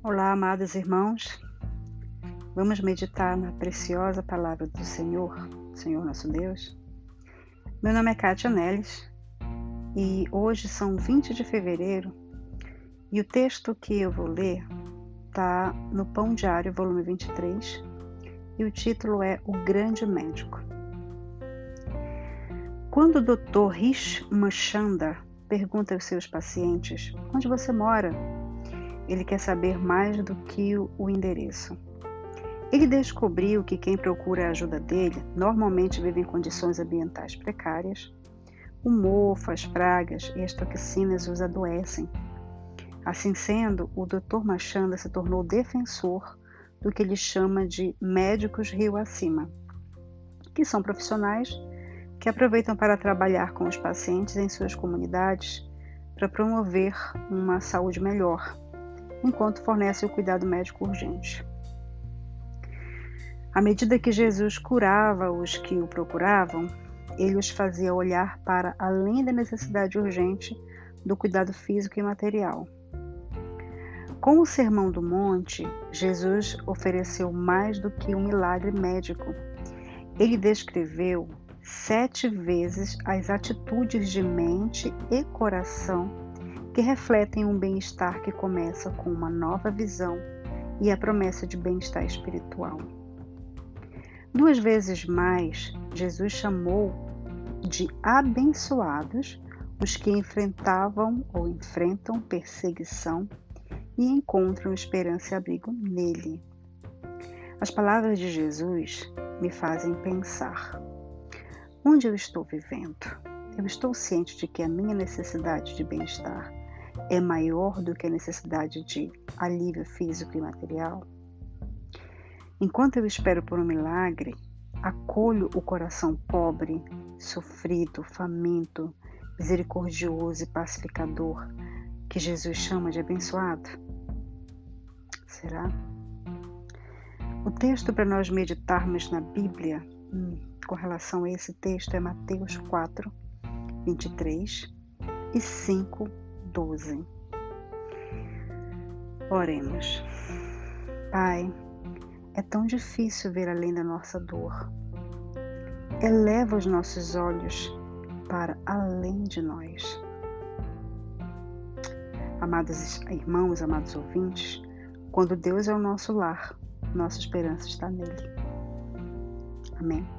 Olá, amados irmãos. Vamos meditar na preciosa palavra do Senhor, Senhor nosso Deus. Meu nome é Kátia Neles e hoje são 20 de fevereiro e o texto que eu vou ler está no Pão Diário, volume 23, e o título é O Grande Médico. Quando o Dr. Rish Machanda pergunta aos seus pacientes onde você mora, ele quer saber mais do que o endereço. Ele descobriu que quem procura a ajuda dele normalmente vive em condições ambientais precárias. O mofo, as pragas e as toxinas os adoecem. Assim sendo, o Dr. Machanda se tornou defensor do que ele chama de médicos rio acima, que são profissionais que aproveitam para trabalhar com os pacientes em suas comunidades para promover uma saúde melhor, enquanto fornece o cuidado médico urgente. À medida que Jesus curava os que o procuravam, ele os fazia olhar para além da necessidade urgente do cuidado físico e material. Com o Sermão do Monte, Jesus ofereceu mais do que um milagre médico. Ele descreveu sete vezes as atitudes de mente e coração que refletem um bem-estar que começa com uma nova visão e a promessa de bem-estar espiritual. Duas vezes mais, Jesus chamou de abençoados os que enfrentavam ou enfrentam perseguição e encontram esperança e abrigo nele. As palavras de Jesus me fazem pensar: onde eu estou vivendo? Eu estou ciente de que a minha necessidade de bem-estar é maior do que a necessidade de alívio físico e material? Enquanto eu espero por um milagre, acolho o coração pobre, sofrido, faminto, misericordioso e pacificador que Jesus chama de abençoado? Será? O texto para nós meditarmos na Bíblia hum, com relação a esse texto é Mateus 4, 23 e 5, 12. Oremos. Pai, é tão difícil ver além da nossa dor. Eleva os nossos olhos para além de nós. Amados irmãos, amados ouvintes, quando Deus é o nosso lar, nossa esperança está nele. Amém.